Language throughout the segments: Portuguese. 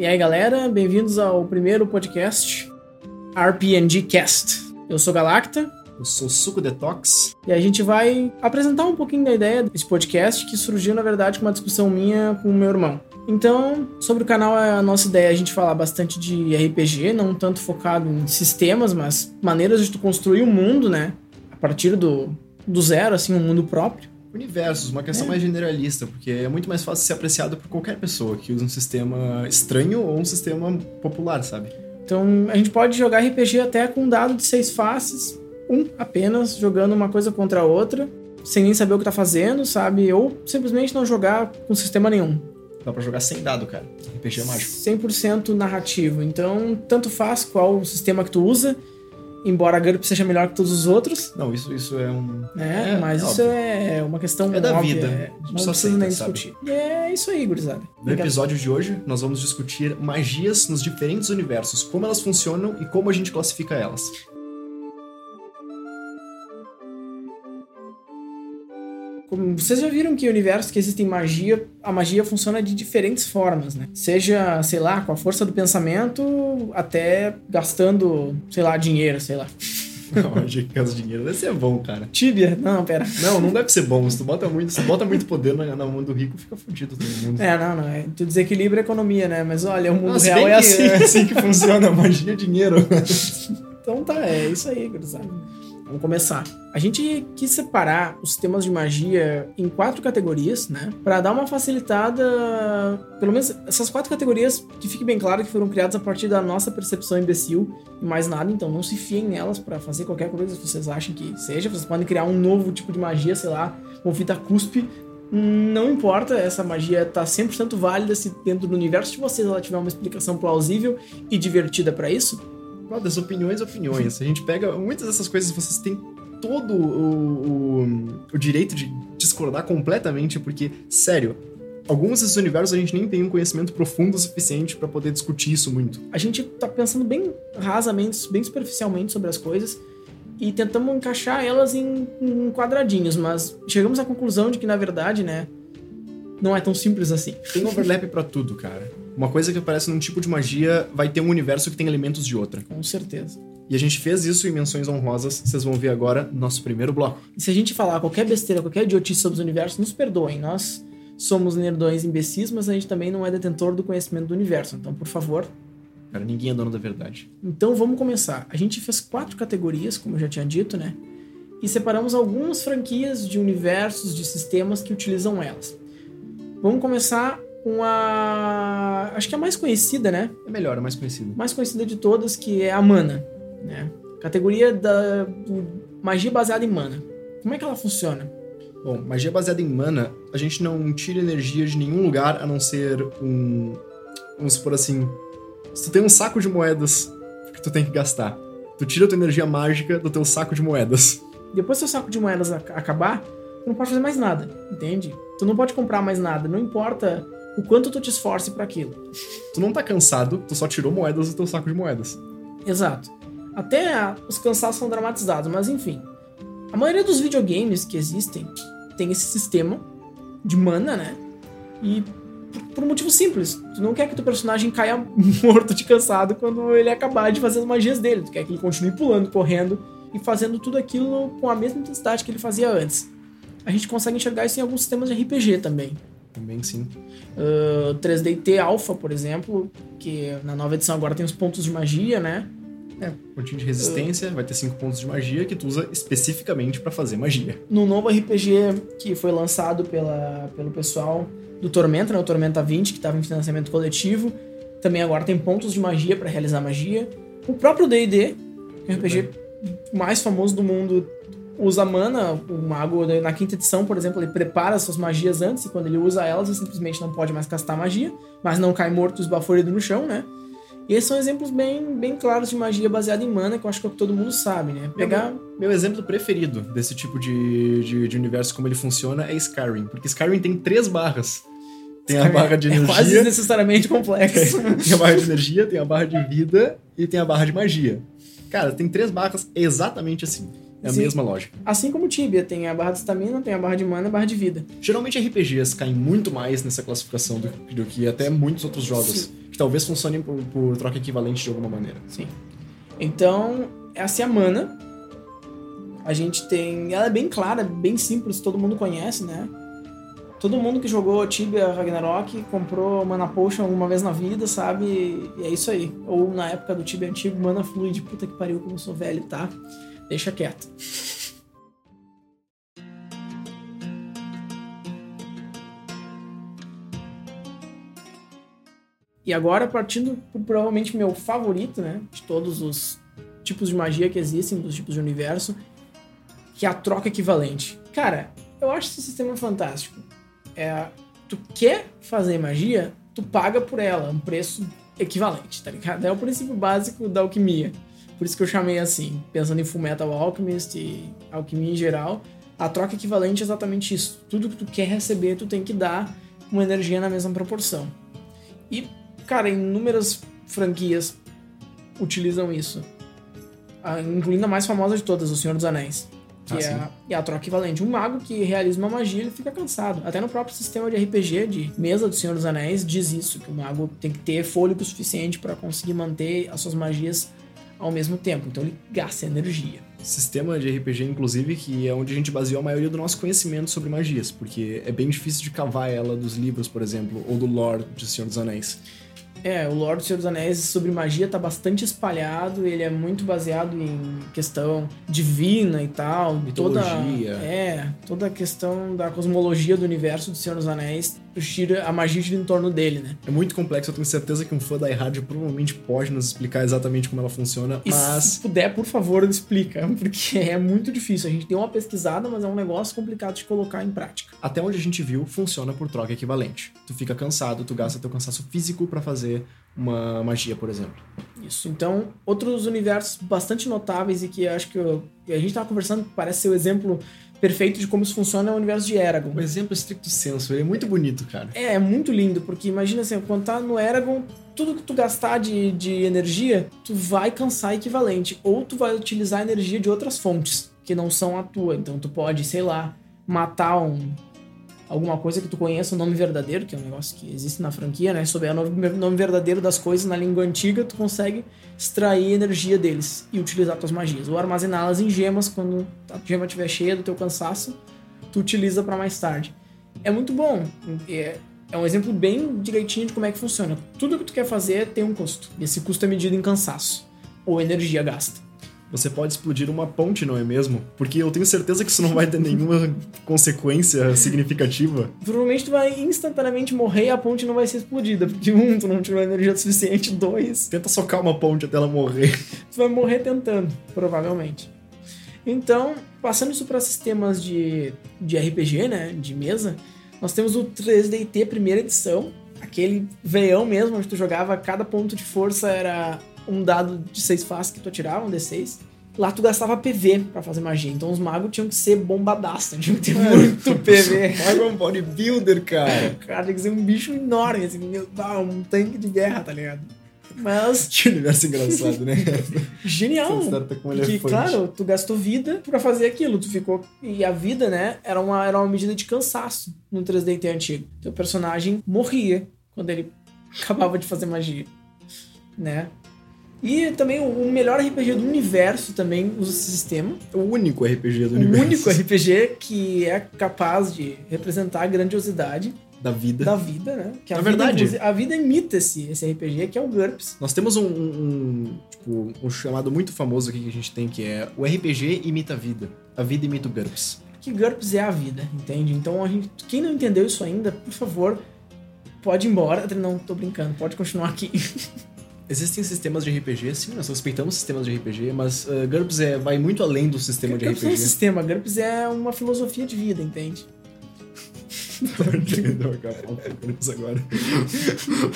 E aí, galera, bem-vindos ao primeiro podcast RPNG Cast. Eu sou Galacta. Eu sou Suco Detox. E a gente vai apresentar um pouquinho da ideia desse podcast que surgiu, na verdade, com uma discussão minha com o meu irmão. Então, sobre o canal, a nossa ideia é a gente falar bastante de RPG, não tanto focado em sistemas, mas maneiras de tu construir um mundo, né? A partir do, do zero, assim, um mundo próprio. Universos, uma questão é. mais generalista, porque é muito mais fácil ser apreciado por qualquer pessoa que usa um sistema estranho ou um sistema popular, sabe? Então, a gente pode jogar RPG até com um dado de seis faces, um apenas, jogando uma coisa contra a outra, sem nem saber o que tá fazendo, sabe? Ou simplesmente não jogar com sistema nenhum. Dá pra jogar sem dado, cara. RPG é mágico. 100% narrativo. Então, tanto faz qual o sistema que tu usa, embora a GURP seja melhor que todos os outros. Não, isso, isso é um. É, é mas é isso óbvio. é uma questão. É da óbvia. vida. É, não precisa nem discutir. E é isso aí, gurizada. No episódio de hoje, nós vamos discutir magias nos diferentes universos, como elas funcionam e como a gente classifica elas. Como vocês já viram que universos que existem magia, a magia funciona de diferentes formas, né? Seja, sei lá, com a força do pensamento, até gastando, sei lá, dinheiro, sei lá. Não, magia que dinheiro deve ser bom, cara. Tibia? Não, pera. Não, não deve ser bom. Se tu bota muito, se bota muito poder na, na mão do rico, fica fudido todo mundo. É, não, não. É, tu desequilibra a economia, né? Mas olha, o mundo real é assim. É assim que funciona, magia é dinheiro. então tá, é isso aí, gurizada. Vamos começar. A gente quis separar os sistemas de magia em quatro categorias, né? Para dar uma facilitada, pelo menos essas quatro categorias que fique bem claro que foram criadas a partir da nossa percepção imbecil e mais nada, então não se fiem nelas para fazer qualquer coisa que vocês achem que seja. Vocês podem criar um novo tipo de magia, sei lá, com fita cuspe, não importa, essa magia tá 100% válida se dentro do universo de vocês ela tiver uma explicação plausível e divertida para isso das opiniões, opiniões. A gente pega muitas dessas coisas, vocês têm todo o, o, o direito de discordar completamente, porque, sério, alguns desses universos a gente nem tem um conhecimento profundo o suficiente para poder discutir isso muito. A gente tá pensando bem rasamente, bem superficialmente sobre as coisas e tentamos encaixar elas em, em quadradinhos, mas chegamos à conclusão de que, na verdade, né, não é tão simples assim. Tem overlap para tudo, cara. Uma coisa que aparece num tipo de magia vai ter um universo que tem elementos de outra. Com certeza. E a gente fez isso em menções honrosas, vocês vão ver agora no nosso primeiro bloco. E se a gente falar qualquer besteira, qualquer idiotice sobre os universos, nos perdoem. Nós somos nerdões imbecis, mas a gente também não é detentor do conhecimento do universo. Então, por favor. Cara, ninguém é dono da verdade. Então vamos começar. A gente fez quatro categorias, como eu já tinha dito, né? E separamos algumas franquias de universos, de sistemas que utilizam elas. Vamos começar com a. Acho que é a mais conhecida, né? É melhor, a mais conhecida. Mais conhecida de todas, que é a mana. Né? Categoria da magia baseada em mana. Como é que ela funciona? Bom, magia baseada em mana, a gente não tira energia de nenhum lugar a não ser um. Vamos supor assim. Se tu tem um saco de moedas que tu tem que gastar, tu tira a tua energia mágica do teu saco de moedas. Depois que o saco de moedas acabar, tu não pode fazer mais nada, entende? Tu não pode comprar mais nada, não importa o quanto tu te esforce para aquilo. Tu não tá cansado, tu só tirou moedas do teu saco de moedas. Exato. Até os cansaços são dramatizados, mas enfim. A maioria dos videogames que existem tem esse sistema de mana, né? E por um motivo simples. Tu não quer que teu personagem caia morto de cansado quando ele acabar de fazer as magias dele. Tu quer que ele continue pulando, correndo e fazendo tudo aquilo com a mesma intensidade que ele fazia antes a gente consegue enxergar isso em alguns sistemas de RPG também. Também sim. Uh, 3DT Alpha, por exemplo, que na nova edição agora tem os pontos de magia, né? É, pontinho de resistência, uh, vai ter cinco pontos de magia que tu usa especificamente para fazer magia. No novo RPG que foi lançado pela, pelo pessoal do Tormenta, né, o Tormenta 20, que estava em financiamento coletivo, também agora tem pontos de magia para realizar magia. O próprio D&D, que é o RPG mais famoso do mundo, usa mana, o mago na quinta edição, por exemplo, ele prepara suas magias antes, e quando ele usa elas, ele simplesmente não pode mais castar magia, mas não cai morto esbaforido no chão, né? E esses são exemplos bem, bem claros de magia baseada em mana, que eu acho que é o que todo mundo sabe, né? Pegar... Meu, meu exemplo preferido desse tipo de, de, de, universo, como ele funciona, é Skyrim. Porque Skyrim tem três barras. Tem Skyrim a barra de energia... É quase desnecessariamente complexo. tem a barra de energia, tem a barra de vida e tem a barra de magia. Cara, tem três barras exatamente assim. É a Sim. mesma lógica. Assim como o Tibia, tem a barra de estamina, tem a barra de mana e a barra de vida. Geralmente RPGs caem muito mais nessa classificação do, do que até muitos outros jogos. Que talvez funcionem por, por troca equivalente de alguma maneira. Sim. Então, essa é a mana. A gente tem. Ela é bem clara, bem simples, todo mundo conhece, né? Todo mundo que jogou Tibia Ragnarok comprou Mana Potion alguma vez na vida, sabe? E é isso aí. Ou na época do Tibia antigo, Mana Fluid. Puta que pariu, como eu sou velho, tá? Deixa quieto. E agora, partindo por provavelmente meu favorito, né? De todos os tipos de magia que existem, dos tipos de universo, que é a troca equivalente. Cara, eu acho esse sistema fantástico. É, tu quer fazer magia, tu paga por ela, um preço equivalente, tá ligado? É o princípio básico da alquimia. Por isso que eu chamei assim, pensando em Fullmetal Alchemist e alquimia em geral. A troca equivalente é exatamente isso. Tudo que tu quer receber, tu tem que dar uma energia na mesma proporção. E, cara, inúmeras franquias utilizam isso. Ah, incluindo a mais famosa de todas, O Senhor dos Anéis. Que Ah, é, a, é a troca equivalente. Um mago que realiza uma magia, ele fica cansado. Até no próprio sistema de RPG, de mesa do Senhor dos Anéis, diz isso, que o mago tem que ter fôlego suficiente para conseguir manter as suas magias ao mesmo tempo. Então ele gasta energia. Sistema de RPG, inclusive, que é onde a gente baseou a maioria do nosso conhecimento sobre magias, porque é bem difícil de cavar ela dos livros, por exemplo, ou do lore de Senhor dos Anéis. É, o Lorde do Senhor dos Anéis sobre magia tá bastante espalhado, ele é muito baseado em questão divina e tal. Mitologia. Toda, é, toda a questão da cosmologia do universo do Senhor dos Anéis, gira, a magia gira em torno dele, né? É muito complexo, eu tenho certeza que um fã da iHard provavelmente pode nos explicar exatamente como ela funciona, E mas se puder, por favor, explica, porque é muito difícil. A gente deu uma pesquisada, mas é um negócio complicado de colocar em prática. até onde a gente viu, funciona por troca equivalente. Tu fica cansado, tu gasta teu cansaço físico pra fazer uma magia, por exemplo. Isso. Então, outros universos bastante notáveis e que acho que, eu- que a gente tava conversando, parece ser o exemplo perfeito de como isso funciona é o universo de Eragon. Um exemplo estricto senso, ele é muito bonito, cara. É, é muito lindo, porque imagina assim, quando tá no Eragon, tudo que tu gastar de, de energia, tu vai cansar equivalente. Ou tu vai utilizar energia de outras fontes, que não são a tua. Então tu pode, sei lá, matar um. Alguma coisa que tu conheça o nome verdadeiro, que é um negócio que existe na franquia, né? Souber o nome verdadeiro das coisas na língua antiga, tu consegue extrair energia deles e utilizar tuas magias. Ou armazená-las em gemas quando a gema estiver cheia do teu cansaço, tu utiliza para mais tarde. É muito bom. É, é um exemplo bem direitinho de como é que funciona. Tudo que tu quer fazer tem um custo. E esse custo é medido em cansaço. Ou energia gasta. Você pode explodir uma ponte, não é mesmo? Porque eu tenho certeza que isso não vai ter nenhuma consequência significativa. Provavelmente tu vai instantaneamente morrer e a ponte não vai ser explodida. Porque, um, tu não tirou energia suficiente. Dois, Tenta socar uma ponte até ela morrer. tu vai morrer tentando, provavelmente. Então, passando isso para sistemas de, de RPG, né? De mesa, nós temos o 3DT primeira edição. Aquele veião mesmo, onde tu jogava cada ponto de força era um dado de seis faces que tu atirava, um D6. Lá tu gastava PV pra fazer magia. Então os magos tinham que ser bombadaço, tinham que ter muito PV. Paga um bodybuilder, cara. Cara, tinha que ser um bicho enorme, assim, meu, ah, um tanque de guerra, tá ligado? Mas Que universo engraçado, né? genial. Porque, elefante. claro, tu gastou vida pra fazer aquilo. Tu ficou. E a vida, né, era uma, era uma medida de cansaço no 3DT antigo. Teu personagem morria quando ele acabava de fazer magia. Né? E também o o melhor RPG do universo também usa esse sistema. O único RPG do O universo. único RPG que é capaz de representar a grandiosidade da vida. da vida, né? Que a Na verdade- a vida imita esse, esse RPG, que é o GURPS. Nós temos um, um- um, tipo, um chamado muito famoso aqui que a gente tem, que é o RPG imita a vida. A vida imita o GURPS. Que GURPS é a vida, entende? Então, a gente, quem não entendeu isso ainda, por favor, pode ir embora. Não, tô brincando, pode continuar aqui. Existem sistemas de RPG, sim, nós respeitamos sistemas de RPG, mas uh, GURPS é, vai muito além do sistema de GURPS não é um RPG. sistema, GURPS é uma filosofia de vida, entende? GURPS agora.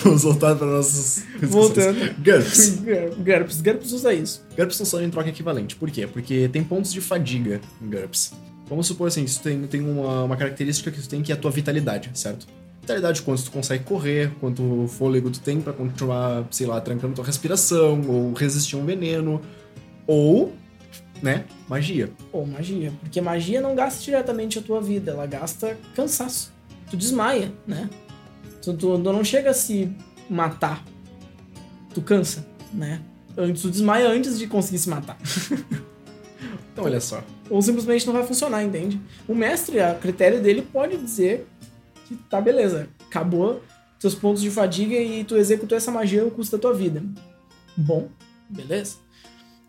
Vamos voltar para nossos. Voltando. GURPS. GURPS, GURPS usa isso. GURPS funciona em troca equivalente. Por quê? Porque tem pontos de fadiga em GURPS. Vamos supor assim, isso tem, tem uma, uma característica que tu tem que é a tua vitalidade, certo? Vitalidade, quanto tu consegue correr, quanto fôlego tu tem pra continuar, sei lá, trancando tua respiração, ou resistir a um veneno, ou né? Magia. Ou magia. Porque magia não gasta diretamente a tua vida, ela gasta cansaço. Tu desmaia, né? Tu, tu, tu não chega a se matar. Tu cansa, né? Antes, tu desmaia antes de conseguir se matar. Então, olha só. Ou simplesmente não vai funcionar, entende? O mestre, a critério dele, pode dizer que tá beleza, acabou teus pontos de fadiga e tu executou essa magia ao custo da tua vida. Bom, beleza?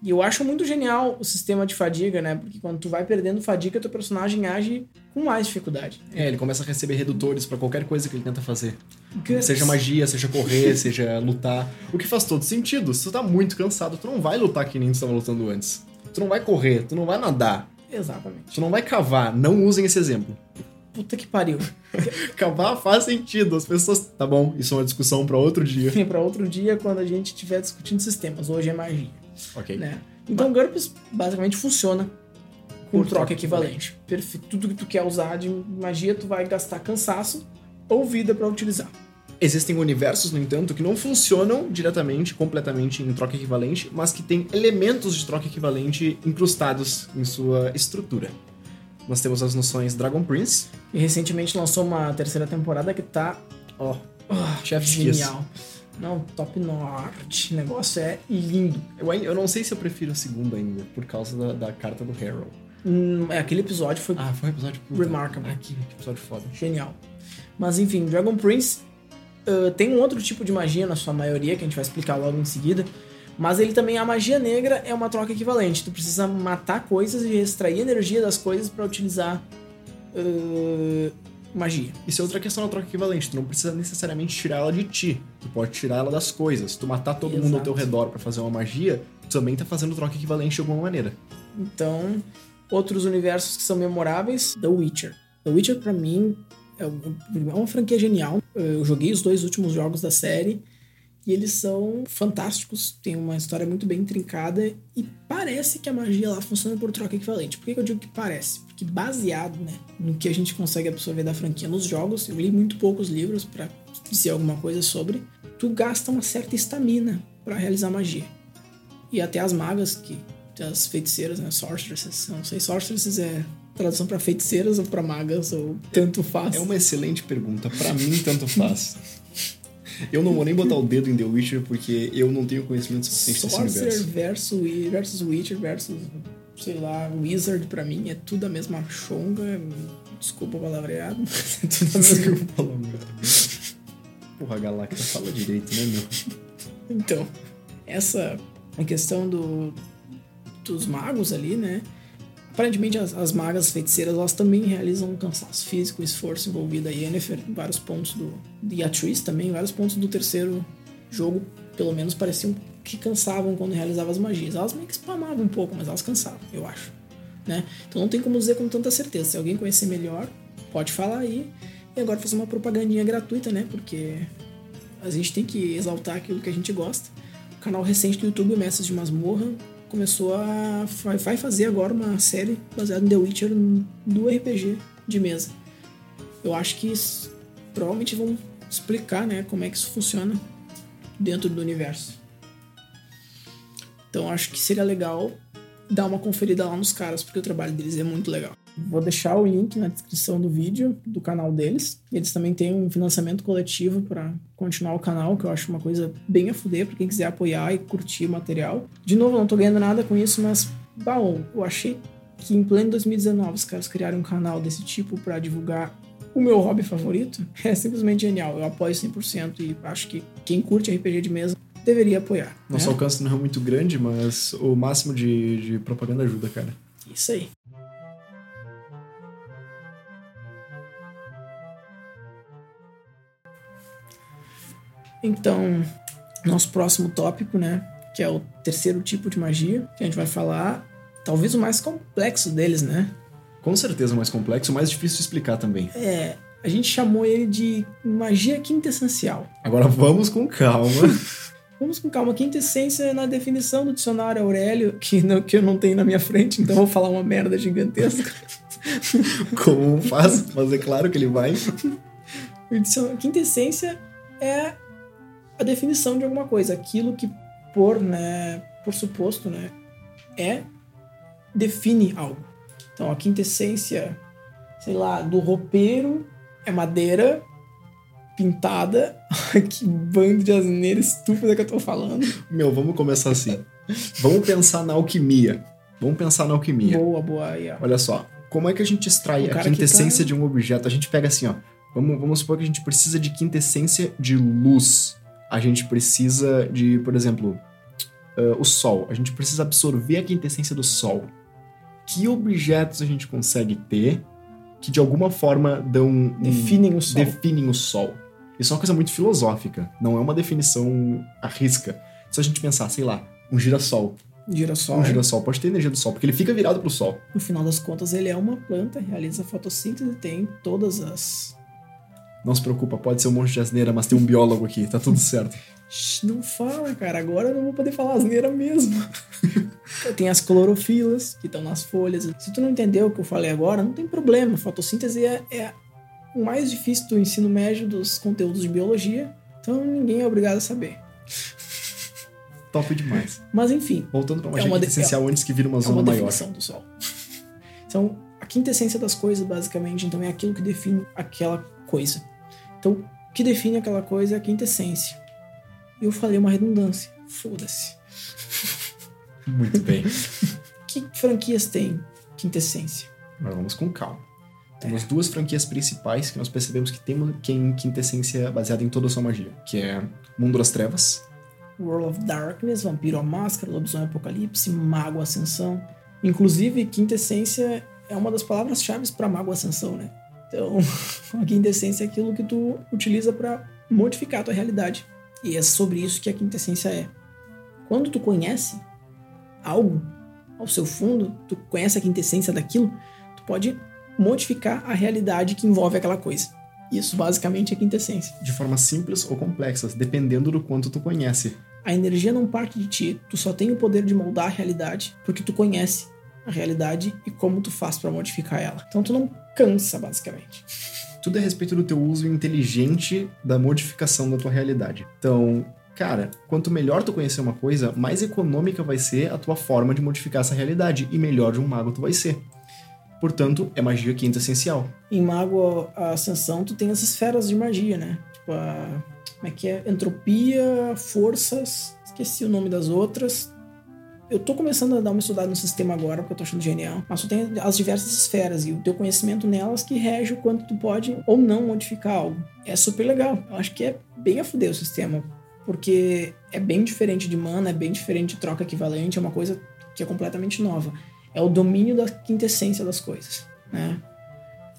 E eu acho muito genial o sistema de fadiga, né? Porque quando tu vai perdendo fadiga, teu personagem age com mais dificuldade. É, ele começa a receber redutores pra qualquer coisa que ele tenta fazer. Guts. Seja magia, seja correr, seja lutar. O que faz todo sentido. Se tu tá muito cansado, tu não vai lutar que nem tu estava lutando antes. Tu não vai correr, tu não vai nadar, Exatamente. tu não vai cavar. Não usem esse exemplo. Puta que pariu. Cavar faz sentido. As pessoas. Tá bom, isso é uma discussão pra outro dia. Fica pra outro dia quando a gente estiver discutindo sistemas. Hoje é magia, Ok. né? Então, GURPS basicamente funciona com Por troca troca equivalente. Perfeito. Tudo que tu quer usar de magia, tu vai gastar cansaço ou vida pra utilizar. Existem universos, no entanto, que não funcionam diretamente, completamente em troca equivalente, mas que têm elementos de troca equivalente incrustados em sua estrutura. Nós temos as noções Dragon Prince, E recentemente lançou uma terceira temporada que tá, ó, ah, Chef's Kiss. genial. Não, top notch. O negócio é lindo. Eu, eu não sei se eu prefiro a segunda ainda, por causa da, da carta do Harold. Hum, é, aquele episódio foi Ah, foi um episódio puta. Remarkable. Ah, que episódio foda. genial. Mas enfim, Dragon Prince uh, tem um outro tipo de magia na sua maioria, que a gente vai explicar logo em seguida. Mas ele também, a magia negra é uma troca equivalente. Tu precisa matar coisas e extrair energia das coisas pra utilizar uh, magia. Isso é outra questão da troca equivalente. Tu não precisa necessariamente tirar ela de ti. Tu pode tirar ela das coisas. Se tu matar todo mundo ao teu Exato. redor pra fazer uma magia, tu também tá fazendo troca equivalente de alguma maneira. Então, outros universos que são memoráveis, The Witcher. The Witcher, pra mim, é é uma franquia genial. Eu joguei os dois últimos jogos da série e eles são fantásticos. Tem uma história muito bem intrincada e parece que a magia lá funciona por troca equivalente. Por que eu digo que parece? Porque baseado né, no que a gente consegue absorver da franquia nos jogos, eu li muito poucos livros pra dizer alguma coisa sobre, tu gasta uma certa estamina pra realizar magia. E até as magas, que as feiticeiras, né? Sorceresses. Não sei, sorceresses é tradução pra feiticeiras ou pra magas, ou tanto faz. É uma excelente pergunta. Pra mim, tanto faz. Eu não vou nem botar o dedo em The Witcher porque eu não tenho conhecimento suficiente desse Sorcerer universo. versus, versus Witcher versus, sei lá, Wizard pra mim é tudo a mesma chonga. Desculpa o palavreado, mas é tudo a mesma. Desculpa o palavra. Porra, a Galacta fala direito, né, meu? Então, essa a questão do, dos magos ali, né? Aparentemente as, as magas feiticeiras elas também realizam um cansaço físico, esforço envolvido. A Yennefer, em vários pontos do. E a Triss também, em vários pontos do terceiro jogo, pelo menos pareciam que cansavam quando realizavam as magias. Elas meio que spamavam um pouco, mas elas cansavam, eu acho. Né? Então não tem como dizer com tanta certeza. Se alguém conhecer melhor, pode falar aí. E agora fazer uma propagandinha gratuita, né? Porque a gente tem que exaltar aquilo que a gente gosta. O canal recente do YouTube, Mestres de Masmorra, começou a. vai- fazer agora uma série baseada em The Witcher do RPG de mesa. Eu acho que provavelmente vão explicar né, como é que isso funciona dentro do universo. Então acho que seria legal dar uma conferida lá nos caras, porque o trabalho deles é muito legal. Vou deixar o link na descrição do vídeo do canal deles. Eles também têm um financiamento coletivo para continuar o canal, que eu acho uma coisa bem a fuder para quem quiser apoiar e curtir o material. De novo, não tô ganhando nada com isso, mas bom, eu achei que em pleno 2019 os caras criaram um canal desse tipo para divulgar o meu hobby favorito. É simplesmente genial. Eu apoio 100% e acho que quem curte RPG de mesa deveria apoiar. Nosso né? alcance não é muito grande, mas o máximo de, de propaganda ajuda, cara. Isso aí. Então, nosso próximo tópico, né? Que é o terceiro tipo de magia, que a gente vai falar, talvez o mais complexo deles, né? Com certeza o mais complexo, o mais difícil de explicar também. É. A gente chamou ele de magia quintessencial. Agora vamos com calma. Vamos com calma. Quintessência na definição do dicionário Aurélio, que, não, que eu não tenho na minha frente, então vou falar uma merda gigantesca. Como faz, mas é claro que ele vai. Quintessência é a definição de alguma coisa, aquilo que por, né, por suposto, né, é define algo. Então, a quintessência, sei lá, do roupeiro é madeira pintada. que bando de asneira estúpida que eu tô falando. Meu, vamos começar assim. vamos pensar na alquimia. Vamos pensar na alquimia. Boa, boa. Ó. Olha só, como é que a gente extrai a quintessência tá- de um objeto? A gente pega assim, ó. Vamos, vamos supor que a gente precisa de quintessência de luz. A gente precisa de, por exemplo, ah, o sol. A gente precisa absorver a quintessência do sol. Que objetos a gente consegue ter que de alguma forma dão um- Definem o sol. definem o sol. Isso é uma coisa muito filosófica, não é uma definição à risca. Se a gente pensar, sei lá, um girassol. Girassol. Um girassol pode ter energia do sol, porque ele fica virado pro sol. No final das contas, ele é uma planta, realiza fotossíntese, tem todas as. Não se preocupa, pode ser um monte de asneira, mas tem um biólogo aqui, tá tudo certo. Não fala, cara. Agora eu não vou poder falar asneira mesmo. tem as clorofilas que estão nas folhas. Se tu não entendeu o que eu falei agora, não tem problema. Fotossíntese é, é o mais difícil do ensino médio dos conteúdos de biologia. Então ninguém é obrigado a saber. Top demais. Mas enfim, Voltando pra É magia uma de- essencial antes que vira uma é zona uma maior. definição do sol. Então, a quinta essência das coisas, basicamente, então é aquilo que define aquela coisa. Então, o que define aquela coisa é a quinta essência. E eu falei uma redundância. Foda-se. Muito bem. Que franquias tem quinta essência? Agora vamos com calma. Temos duas franquias principais que nós percebemos que tem quintessência baseada em toda a sua magia, que é Mundo das Trevas, World of Darkness, Vampiro a Máscara, Lobisomem Apocalipse, Mago Ascensão. Inclusive, quinta essência é uma das palavras-chave para Mago Ascensão, né? Então, a quinta essência é aquilo que tu utiliza para modificar a tua realidade. E é sobre isso que a quinta essência é. Quando tu conhece algo ao seu fundo, tu conhece a quinta essência daquilo, tu pode modificar a realidade que envolve aquela coisa. Isso basicamente é quinta essência. de forma simples ou complexa, dependendo do quanto tu conhece. A energia não parte de ti, tu só tem o poder de moldar a realidade porque tu conhece a realidade e como tu faz pra modificar ela. Então tu não cansa, basicamente. Tudo é a respeito do teu uso inteligente da modificação da tua realidade. Então, cara, quanto melhor tu conhecer uma coisa, mais econômica vai ser a tua forma de modificar essa realidade e melhor de um mago tu vai ser. Portanto, é magia quinta essencial. Em Mago a Ascensão tu tem as esferas de magia, né? Tipo a... Como é que é? Entropia, forças... Esqueci o nome das outras. Eu tô começando a dar uma estudada no sistema agora, porque eu tô achando genial. Mas tu tem as diversas esferas e o teu conhecimento nelas que rege o quanto tu pode ou não modificar algo. É super legal. Eu acho que é bem a fuder o sistema. Porque é bem diferente de mana, é bem diferente de troca equivalente, é uma coisa que é completamente nova. É o domínio da quintessência das coisas, né?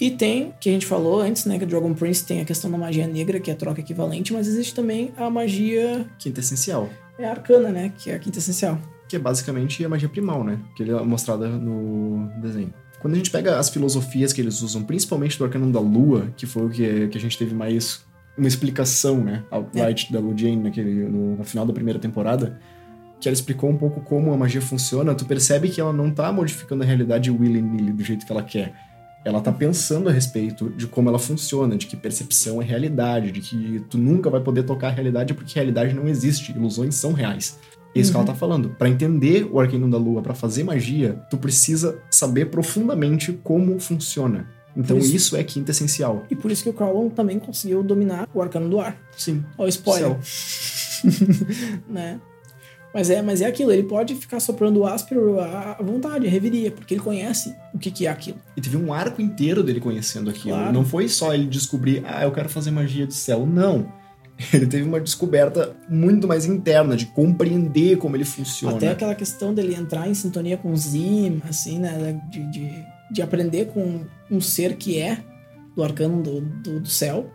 E tem, que a gente falou antes, né, que o Dragon Prince tem a questão da magia negra, que é a troca equivalente, mas existe também a magia Quinta essencial. é arcana, né, que é a quinta essencial. Que é basicamente a magia primal, né? Que ele é mostrada no desenho. Quando a gente pega as filosofias que eles usam, principalmente do Arcanum da Lua, que foi o que, que a gente teve mais uma explicação, né? Outright da Lu Jane naquele, no, no final da primeira temporada, que ela explicou um pouco como a magia funciona, tu percebe que ela não tá modificando a realidade willy-nilly do jeito que ela quer. Ela tá pensando a respeito de como ela funciona, de que percepção é realidade, de que tu nunca vai poder tocar a realidade porque realidade não existe, ilusões são reais. É isso que ela tá falando. Pra entender o Arcanum da Lua, pra fazer magia, tu precisa saber profundamente como funciona. Então isso- isso é quinta essencial. E por isso que o Crowley também conseguiu dominar o arcano do ar. Sim. Ó, o spoiler, né? Mas é, mas é aquilo, ele pode ficar soprando o áspero à vontade, à reveria, porque ele conhece o que, que é aquilo. E teve um arco inteiro dele conhecendo aquilo. Claro. Não foi só ele descobrir, ah, eu quero fazer magia do céu. Não. Ele teve uma descoberta muito mais interna, de compreender como ele funciona. Até aquela questão dele entrar em sintonia com o Zim, assim, né? De, de, de aprender com um ser que é do arcano do, do, do céu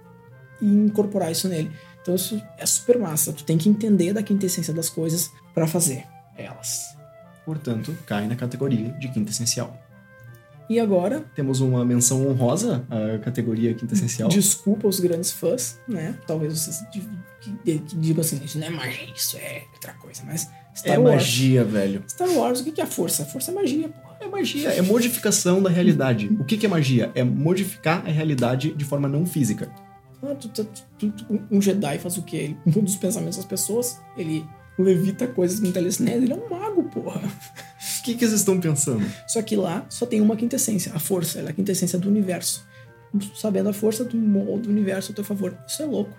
e incorporar isso nele. Então isso é super massa. Tu tem que entender da quintessência das coisas pra fazer elas. Portanto, cai na categoria de quinta essencial. E agora, Temos uma menção honrosa à categoria quinta essencial. desculpa os grandes fãs, né? Talvez vocês digam assim, isso não é magia, isso é outra coisa, mas Star é Wars. magia, velho. Star Wars, o que é força? Força é magia, porra. É magia, é modificação da realidade. O que, que é magia? É modificar a realidade de forma não física. Ah, tu- tu- tu- um Jedi faz o quê? Ele muda os pensamentos das pessoas, ele levita coisas com telecinese, ele é um mago, porra. O que, que vocês estão pensando? Só que lá só tem uma quintessência, a força. Ela é a quintessência do universo. Sabendo a força, tu molda o universo a teu favor. Isso é louco.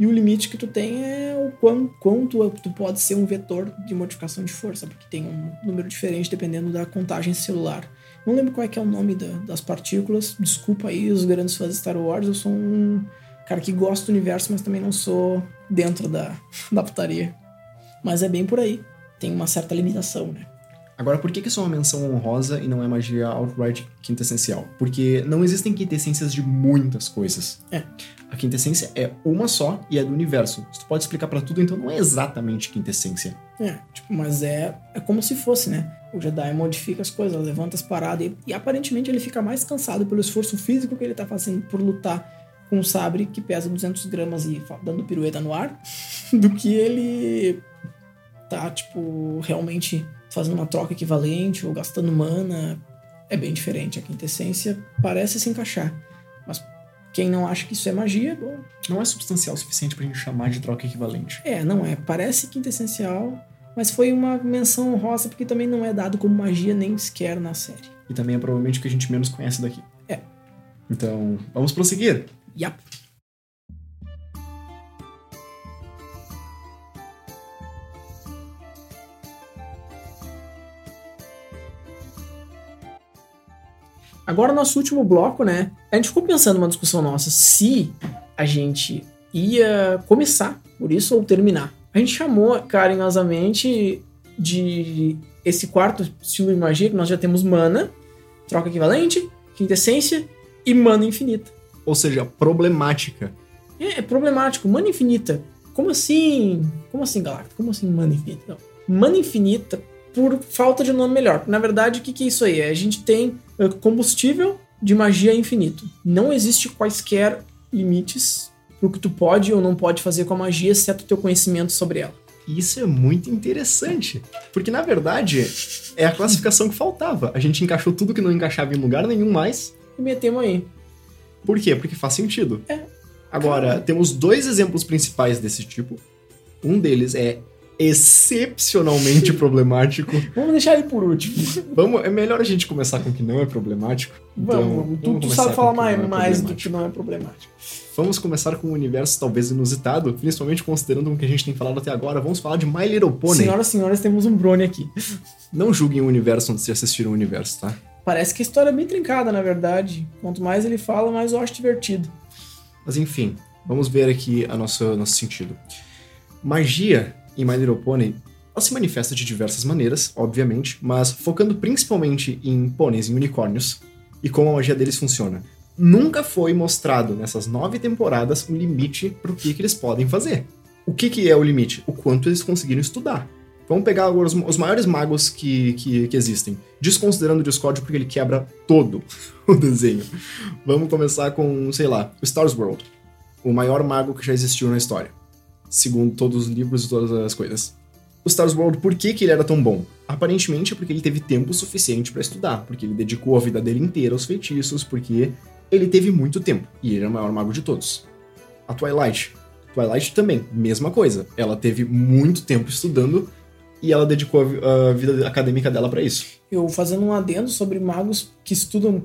E o limite que tu tem é o quanto, quanto tu pode ser um vetor de modificação de força, porque tem um número diferente dependendo da contagem celular. Não lembro qual é que é o nome da, das partículas. Desculpa aí os grandes fãs de Star Wars. Eu sou um cara que gosta do universo, mas também não sou dentro da, da putaria. Mas é bem por aí. Tem uma certa limitação, né? Agora, por que, que isso é uma menção honrosa e não é magia outright quintessencial? Porque não existem quintessências de muitas coisas. É. A quintessência é uma só e é do universo. Se tu pode explicar para tudo, então não é exatamente quintessência. É, tipo, mas é, é como se fosse, né? O Jedi modifica as coisas, levanta as paradas e, e aparentemente ele fica mais cansado pelo esforço físico que ele tá fazendo por lutar com um sabre que pesa 200 gramas e dando pirueta no ar, do que ele tá, tipo, realmente fazendo uma troca equivalente ou gastando mana. É bem diferente. A quintessência parece se encaixar. Mas quem não acha que isso é magia, bom. Não é substancial o suficiente pra gente chamar de troca equivalente. É, não é. Parece quintessencial, mas foi uma menção honrosa porque também não é dado como magia nem sequer na série. E também é provavelmente o que a gente menos conhece daqui. É. Então, vamos prosseguir. Yap. Agora, nosso último bloco, né? A gente ficou pensando numa discussão nossa se a gente ia começar por isso ou terminar. A gente chamou carinhosamente de esse quarto estilo de magia que nós já temos mana, troca equivalente, quintessência e mana infinita. Ou seja, problemática. É, é problemático. Mana infinita. Como assim? Como assim, Galacta? Como assim mana infinita? Não. Mana infinita por falta de um nome melhor. Na verdade, o que, que é isso aí? A gente tem combustível de magia infinito. Não existe quaisquer limites pro que tu pode ou não pode fazer com a magia, exceto o teu conhecimento sobre ela. Isso é muito interessante. Porque, na verdade, é a classificação que faltava. A gente encaixou tudo que não encaixava em lugar nenhum mais. E metemos aí. Por quê? Porque faz sentido. É. Agora, Caramba. temos dois exemplos principais desse tipo. Um deles é excepcionalmente problemático. Vamos deixar ele por último. Vamos, é melhor a gente começar com o que não é problemático. Então, vamos, vamos. Tu, tu sabe falar mais, é mais do que não é problemático. Vamos começar com um universo talvez inusitado, principalmente considerando o que a gente tem falado até agora. Vamos falar de My Little Pony. Senhoras e senhores, temos um Brony aqui. Não julguem o universo onde vocês assistiram o universo, tá? Parece que a história é bem trincada, na verdade. Quanto mais ele fala, mais eu acho divertido. Mas enfim, vamos ver aqui a nossa nosso sentido. Magia em My Little Pony ela se manifesta de diversas maneiras, obviamente, mas focando principalmente em pôneis e unicórnios e como a magia deles funciona. Nunca foi mostrado nessas nove temporadas um limite para o que, que eles podem fazer. O que, que é o limite? O quanto eles conseguiram estudar. Vamos pegar agora os, os maiores magos que, que, que existem, desconsiderando o Discord porque ele quebra todo o desenho. Vamos começar com, sei lá, o Star World, o maior mago que já existiu na história, segundo todos os livros e todas as coisas. O Star World, por que, que ele era tão bom? Aparentemente é porque ele teve tempo suficiente para estudar, porque ele dedicou a vida dele inteira aos feitiços, porque ele teve muito tempo e ele era o maior mago de todos. A Twilight. Twilight também, mesma coisa. Ela teve muito tempo estudando e ela dedicou a vida acadêmica dela para isso. Eu fazendo um adendo sobre magos que estudam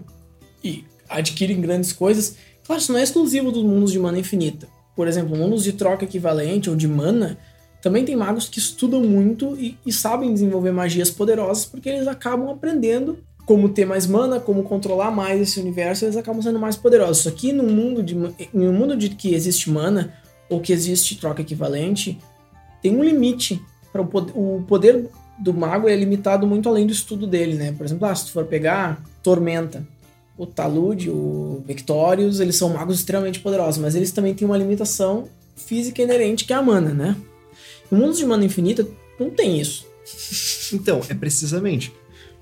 e adquirem grandes coisas. Claro, isso não é exclusivo dos mundos de mana infinita. Por exemplo, mundos de troca equivalente ou de mana, também tem magos que estudam muito e, e sabem desenvolver magias poderosas porque eles acabam aprendendo como ter mais mana, como controlar mais esse universo, eles acabam sendo mais poderosos. Que no mundo de um mundo de que existe mana ou que existe troca equivalente, tem um limite para o poder, o poder do mago é limitado muito além do estudo dele, né? Por exemplo, ah, se tu for pegar Tormenta, o Talude, o Victorious, eles são magos extremamente poderosos, mas eles também têm uma limitação física inerente que é a mana, né? No mundo de mana infinita não tem isso. Então, é precisamente.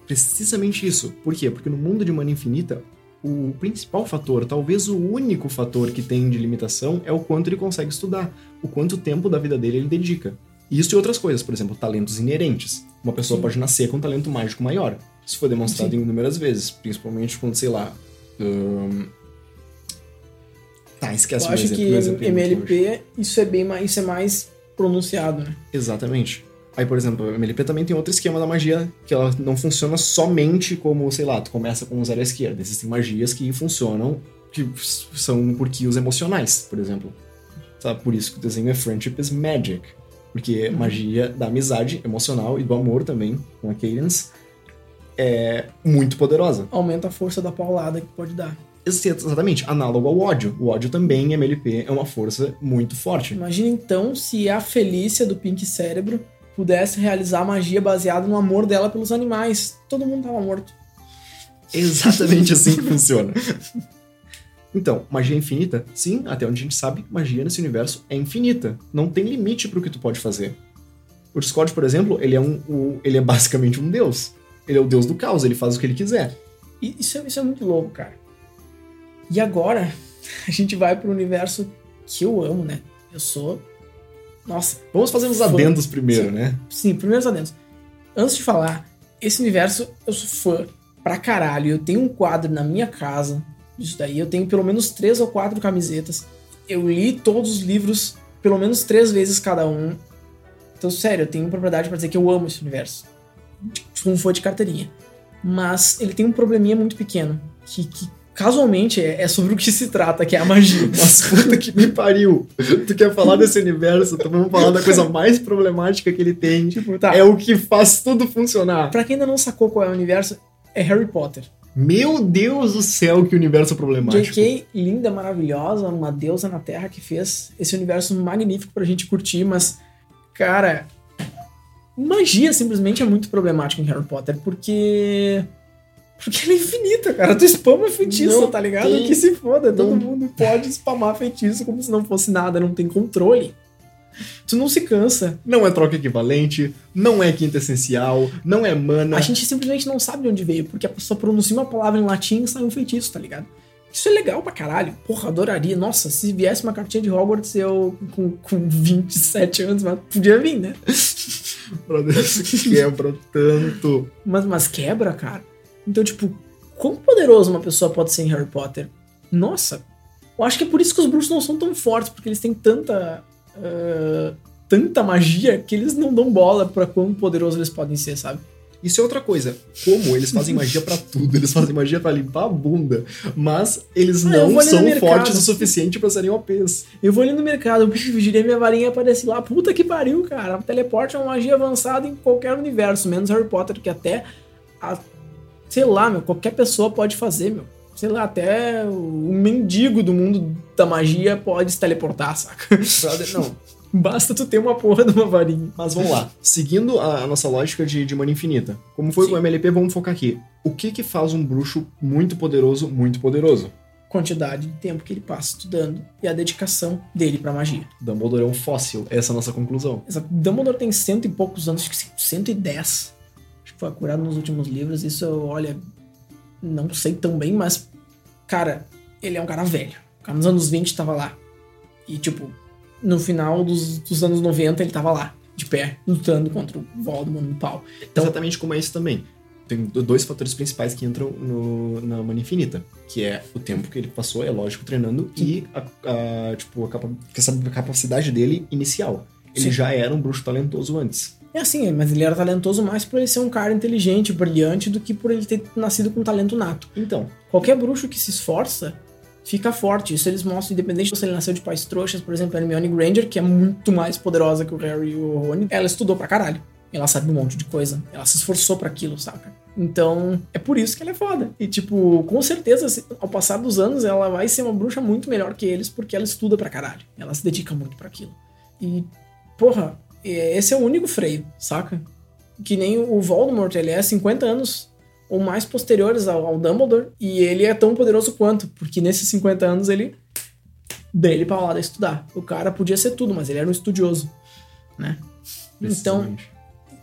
Precisamente isso. Por quê? Porque no mundo de mana infinita, o principal fator, talvez o único fator que tem de limitação é o quanto ele consegue estudar, o quanto tempo da vida dele ele dedica. Isso e outras coisas, por exemplo, talentos inerentes. Uma pessoa Sim. pode nascer com um talento mágico maior. Isso foi demonstrado Sim. inúmeras vezes, principalmente quando, sei lá. ahn, Tá, esquece Eu acho exemplo. que exemplo é. MLP isso é bem mais, isso é mais pronunciado, né? Exatamente. Aí, por exemplo, a MLP também tem outro esquema da magia, que ela não funciona somente como, sei lá, tu começa com um zero à esquerda. Existem magias que funcionam, que são por kills emocionais, por exemplo. Sabe? Por isso que o desenho é Friendship is Magic. Porque Uhum. magia da amizade emocional e do amor também, com a Cadence, é muito poderosa. Aumenta a força da paulada que pode dar. Ex- Exatamente, análogo ao ódio. O ódio também em MLP é uma força muito forte. Imagina então se a Felícia do Pink Cérebro pudesse realizar magia baseada no amor dela pelos animais. Todo mundo tava morto. Exatamente assim que funciona. Então, magia infinita? Sim, até onde a gente sabe, magia nesse universo é infinita. Não tem limite pro que tu pode fazer. O Discord, por exemplo, ele é um, o- ele é basicamente um deus. Ele é o deus do caos, ele faz o que ele quiser. E isso é, isso é muito louco, cara. E agora, a gente vai pro universo que eu amo, né? Eu sou. Nossa, Vamos fazer Fã. adendos primeiro, Sim. né? sim, primeiros adendos. Antes de falar, esse universo eu sou fã pra caralho. Eu tenho um quadro na minha casa disso daí. Eu tenho pelo menos três ou quatro camisetas. Eu li todos os livros pelo menos três vezes cada um. Então, sério, eu tenho propriedade pra dizer que eu amo esse universo. Um fã de carteirinha. Mas ele tem um probleminha muito pequeno. Que, que casualmente é, é sobre o que se trata, que é a magia. Nossa, puta que me pariu. Tu quer falar desse universo, então vamos falar da coisa mais problemática que ele tem. tipo, tá. É o que faz tudo funcionar. Pra quem ainda não sacou qual é o universo, é Harry Potter. Meu Deus do céu, que universo problemático. J.K., linda, maravilhosa, uma deusa na Terra que fez esse universo magnífico pra gente curtir, mas, cara, magia simplesmente é muito problemática em Harry Potter, porque. Porque ela é infinita, cara. Tu spama feitiço, Não tá ligado? tem- Que se foda, todo não- mundo pode spamar feitiço como se não fosse nada, não tem controle. Tu não se cansa. Não é troca equivalente, não é quinta essencial, não é mana. A gente simplesmente não sabe de onde veio, porque a pessoa pronuncia uma palavra em latim e sai um feitiço, tá ligado? Isso é legal pra caralho. Porra, adoraria. Nossa, se viesse uma cartinha de Hogwarts, eu com, com 27 anos, mas podia vir, né? Meu Deus, que quebra tanto. Mas, mas quebra, cara. Então, tipo, quão poderoso uma pessoa pode ser em Harry Potter? Nossa, eu acho que é por isso que os bruxos não são tão fortes, porque eles têm tanta. ah, tanta magia que eles não dão bola pra quão poderosos eles podem ser, sabe? Isso é outra coisa. Como eles fazem magia pra tudo, eles fazem magia pra limpar a bunda, mas eles Ah, não são fortes o suficiente pra serem OPs. Eu vou ali no mercado, eu girei minha varinha e apareci lá. Puta que pariu, cara. Teleporte é uma magia avançada em qualquer universo, menos Harry Potter, que até. a- sei lá, meu, qualquer pessoa pode fazer, meu. Sei lá, até o mendigo do mundo da magia pode se teleportar, saca? Brother, não. Basta tu ter uma porra de uma varinha. Mas vamos lá. Seguindo a, a nossa lógica de, de mana infinita. Como foi Sim. com o MLP, vamos focar aqui. O que que faz um bruxo muito poderoso, muito poderoso? Quantidade de tempo que ele passa estudando e a dedicação dele pra magia. Dumbledore é um fóssil. Essa é a nossa conclusão. Exato. Dumbledore tem cento e poucos anos, acho que 110. Acho que foi curado nos últimos livros. Isso, eu, olha, não sei tão bem, mas, cara, ele é um cara velho. O cara nos anos 20 tava lá. E, tipo, no final dos, dos anos 90 ele tava lá, de pé, lutando contra o Voldemort no pau. Então, Exatamente como é isso também. Tem do- dois fatores principais que entram no- na mana infinita, que é o tempo que ele passou, é lógico, treinando, e a, a, tipo, a, capa- essa capacidade dele inicial. Ele Sim. já era um bruxo talentoso antes. é assim, mas ele era talentoso mais por ele ser um cara inteligente, brilhante, do que por ele ter nascido com talento nato. Então, Qualquer bruxo que se esforça fica forte. Isso eles mostram, independente se ele nasceu de pais trouxas, por exemplo, a Hermione Granger, que é muito mais poderosa que o Harry e o Rony, ela estudou pra caralho. Ela sabe um monte de coisa. Ela se esforçou pra aquilo, saca? Então, é por isso que ela é foda. E, tipo, com certeza, ao passar dos anos, ela vai ser uma bruxa muito melhor que eles, porque ela estuda pra caralho. Ela se dedica muito pra aquilo. E, porra, é- esse é o único freio, saca? Que nem o Voldemort, ele é 50 anos ou mais posteriores ao, ao Dumbledore, e ele é tão poderoso quanto, porque nesses 50 anos ele dele pra lá estudar. O cara podia ser tudo, mas ele era um estudioso, né? Então,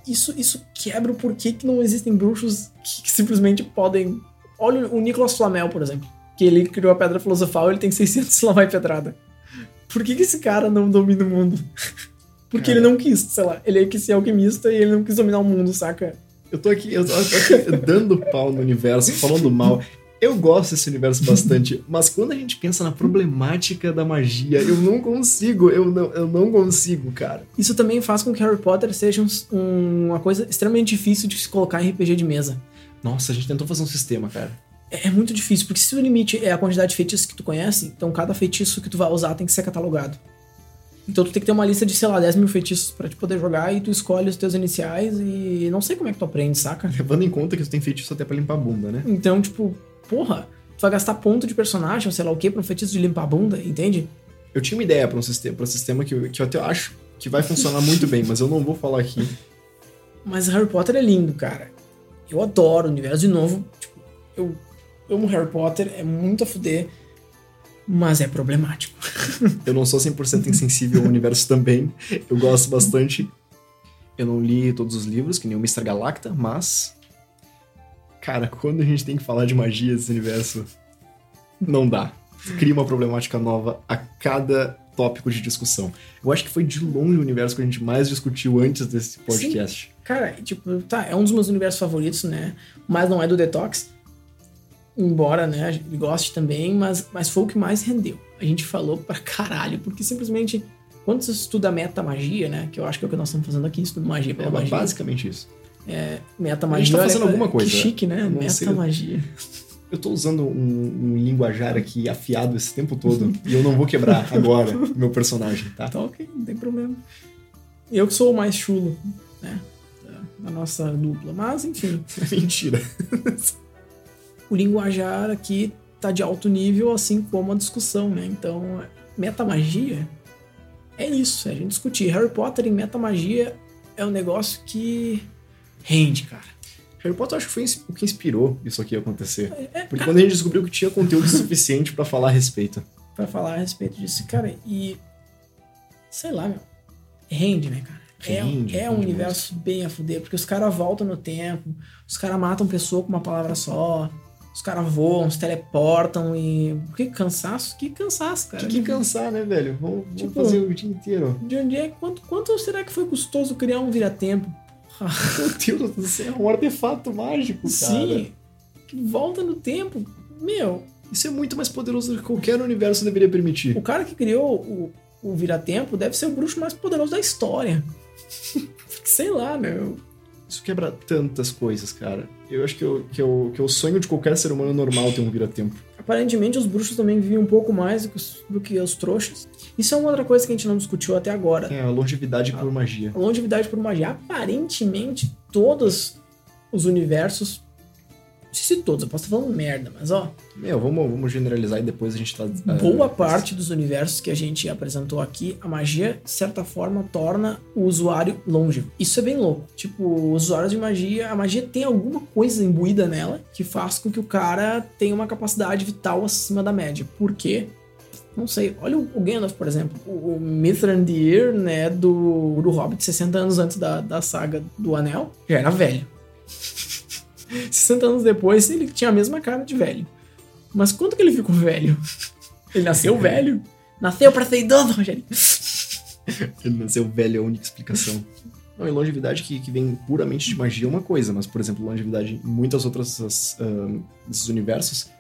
isso, isso quebra o porquê que não existem bruxos que, que simplesmente podem... Olha o Nicolas Flamel, por exemplo, que ele criou a Pedra Filosofal, ele tem 600 Flamai Pedrada. Por que, que esse cara não domina o mundo? Porque Cara. ele não quis, sei lá, ele quis ser alquimista e ele não quis dominar o mundo, saca? Eu tô aqui, eu tô, aqui dando pau no universo, falando mal. Eu gosto desse universo bastante, mas quando a gente pensa na problemática da magia, eu não consigo, eu não, eu não consigo, cara. Isso também faz com que Harry Potter seja um- uma coisa extremamente difícil de se colocar em RPG de mesa. Nossa, a gente tentou fazer um sistema, cara. É é muito difícil, porque se o limite é a quantidade de feitiços que tu conhece, então cada feitiço que tu vai usar tem que ser catalogado. Então tu tem que ter uma lista de, sei lá, 10 mil feitiços pra te poder jogar e tu escolhe os teus iniciais e não sei como é que tu aprende, saca? Levando em conta que tu tem feitiço até pra limpar a bunda, né? Então, tipo, porra, tu vai gastar ponto de personagem, ou sei lá o que, pra um feitiço de limpar a bunda, entende? Eu tinha uma ideia pra um sistema, pra um sistema que, eu- que eu até acho que vai funcionar muito bem, mas eu não vou falar aqui. Mas Harry Potter é lindo, cara. Eu adoro o universo. De novo, tipo, eu amo Harry Potter, é muito a fuder, mas é problemático. Eu não sou 100% insensível ao universo também. Eu gosto bastante. Eu não li todos os livros, que nem o Mr. Galacta, mas. Cara, quando a gente tem que falar de magia desse universo, não dá. Cria uma problemática nova a cada tópico de discussão. Eu acho que foi de longe o universo que a gente mais discutiu antes desse podcast. Cara, tipo, tá, é um dos meus universos favoritos, né? Mas não é do Detox. Embora, né, ele goste também, mas, mas foi o que mais rendeu. A gente falou pra caralho, porque simplesmente, quando você estuda metamagia, né, que eu acho que é o que nós estamos fazendo aqui, estudo magia É pela magia. basicamente isso. Metamagia. A gente tá olha, fazendo alguma que coisa. chique, né? Sei. Metamagia. Eu tô usando um, um linguajar aqui afiado esse tempo todo e eu não vou quebrar agora meu personagem, tá? Tá ok, não tem problema. Eu que sou o mais chulo, né? Da nossa dupla. Mas, enfim, Mentira. O linguajar aqui tá de alto nível, assim como a discussão, né? Então, metamagia é isso, é a gente discutir. Harry Potter em metamagia é um negócio que rende, cara. Harry Potter acho que foi o que inspirou isso aqui a acontecer. É, Porque quando a gente descobriu que tinha conteúdo suficiente pra falar a respeito. Pra falar a respeito disso, cara, e. Sei lá, meu. Rende, né, cara? É- Rende, é, um rende universo bem a fuder, porque os caras voltam no tempo, os caras matam pessoa com uma palavra só, os caras voam, se teleportam e. Que cansaço? Que cansaço, cara. Que, que cansar, né, velho? Vamos, vamos Tipo- fazer o dia inteiro. De onde é? Quanto, quanto será que foi custoso criar um vira-tempo? Meu Deus do céu, um artefato mágico, cara. Sim, que volta no tempo. Meu, Isso é muito mais poderoso do que qualquer universo deveria permitir. o cara que criou o, o vira-tempo deve ser o bruxo mais poderoso da história. Sei lá, meu. Isso quebra tantas coisas, cara. Eu acho que, eu, que, eu, que é o sonho de qualquer ser humano normal ter um vira-tempo. Aparentemente os bruxos também vivem um pouco mais do que, os, do que os trouxas. Isso é uma outra coisa que a gente não discutiu até agora. É a longevidade por magia. A longevidade por magia. Aparentemente, todos os universos. Não sei se todos, eu posso estar falando merda, mas ó, Meu, vamos, vamos generalizar e depois a gente tá. boa ah, parte dos universos que a gente apresentou aqui, a magia, de certa forma, torna o usuário longevo. Isso é bem louco. Tipo, os usuários de magia, a magia tem alguma coisa imbuída nela que faz com que o cara tenha uma capacidade vital acima da média. Por quê? Não sei. Olha o o Gandalf, por exemplo. O, o Mithrandir, né, do, do Hobbit, 60 anos antes da, da saga do Anel, já era velho. 60 anos depois, ele tinha a mesma cara de velho. Mas quando que ele ficou velho? Ele nasceu velho? Nasceu pra ser idoso, Rogério. Ele nasceu velho, é a única explicação. Não, e longevidade que, que vem puramente de magia é uma coisa, mas, por exemplo, longevidade em muitas outras ah, desses universos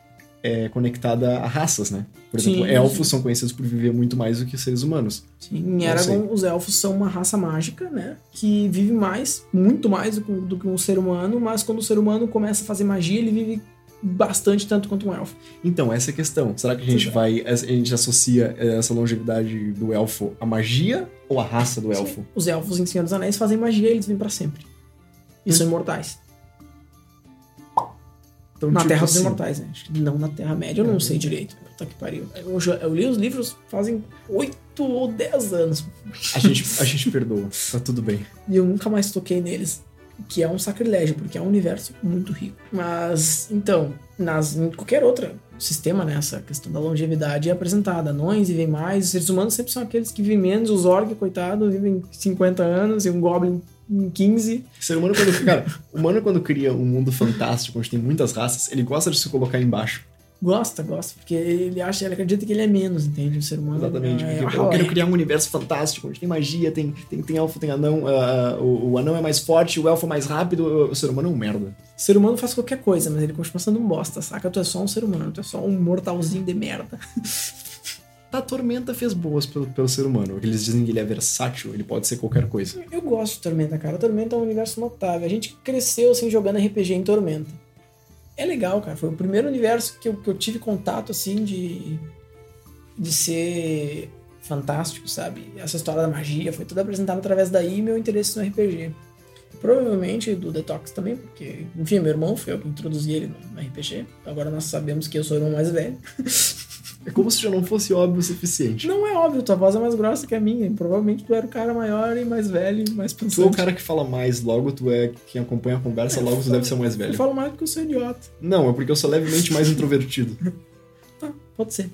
é conectada a raças, né? Por exemplo, Sim, elfos sim. são conhecidos por viver muito mais do que seres humanos. Sim, em Eragon, os elfos são uma raça mágica, né? Que vive mais, muito mais do que, do que um ser humano, mas quando o ser humano começa a fazer magia, ele vive bastante tanto quanto um elfo. Então, essa é a questão. Será que a gente Sim. vai. A gente associa eh, essa longevidade do elfo à magia ou à raça do elfo? Os elfos em Senhor dos Anéis fazem magia e eles vivem pra sempre. E são imortais. Então, Na tipo Terra dos assim, Imortais, né? Acho que não na Terra-média, eu não sei direito. Puta que pariu. Eu, já- eu li os livros fazem 8 ou 10 anos. A gente, a gente perdoa. Tá tudo bem. E eu nunca mais toquei neles. Que é um sacrilégio, porque é um universo muito rico. Mas, então, nas, em qualquer outro sistema, né, essa questão da longevidade é apresentada. Anões vivem mais, os seres humanos sempre são aqueles que vivem menos, os orcs, coitado, vivem 50 anos e um goblin em 15. Ser humano, quando. Cara, o humano, quando cria um mundo fantástico, onde tem muitas raças, ele gosta de se colocar embaixo. Gosta, gosta, porque ele acha, ele acredita que ele é menos, entende? O ser humano. Exatamente. É, porque é, eu quero criar um universo fantástico, onde tem magia, tem, tem, tem elfo, tem anão. ah, o, o anão é mais forte, o elfo é mais rápido, o ser humano é um merda. O ser humano faz qualquer coisa, mas ele continua sendo um bosta, saca? Tu é só um ser humano, tu é só um mortalzinho de merda. A Tormenta fez boas pelo, pelo ser humano. Eles dizem que ele é versátil, ele pode ser qualquer coisa. Eu gosto de Tormenta, cara. Tormenta é um universo notável. A gente cresceu assim jogando RPG em Tormenta. É legal, cara. Foi o primeiro universo que eu, que eu tive contato assim de de ser fantástico, sabe? Essa história da magia foi toda apresentada através daí e meu interesse no RPG. Provavelmente do Detox também, porque, enfim, meu irmão foi eu que introduzi ele no RPG. Agora nós sabemos que eu sou o irmão mais velho. É como se já não fosse óbvio o suficiente. Não é óbvio, tua voz é mais grossa que a minha. Provavelmente tu era o cara maior e mais velho e mais Tu é o pensante. cara que fala mais, logo tu é quem acompanha a conversa, É, logo eu tu falo- deve ser o mais Eu velho. falo mais porque eu sou idiota. Não, é porque eu sou levemente mais introvertido. Tá, pode ser.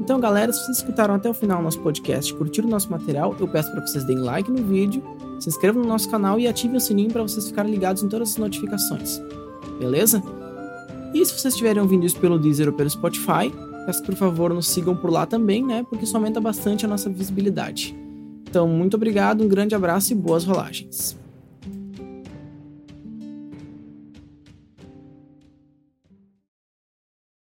Então, galera, se vocês escutaram até o final do nosso podcast, curtiram o nosso material, eu peço para vocês deem like no vídeo, se inscrevam no nosso canal e ativem o sininho para vocês ficarem ligados em todas as notificações. Beleza? E se vocês estiverem ouvindo isso pelo Deezer ou pelo Spotify, peço que por favor nos sigam por lá também, né? Porque isso aumenta bastante a nossa visibilidade. Então, muito obrigado, um grande abraço e boas rolagens.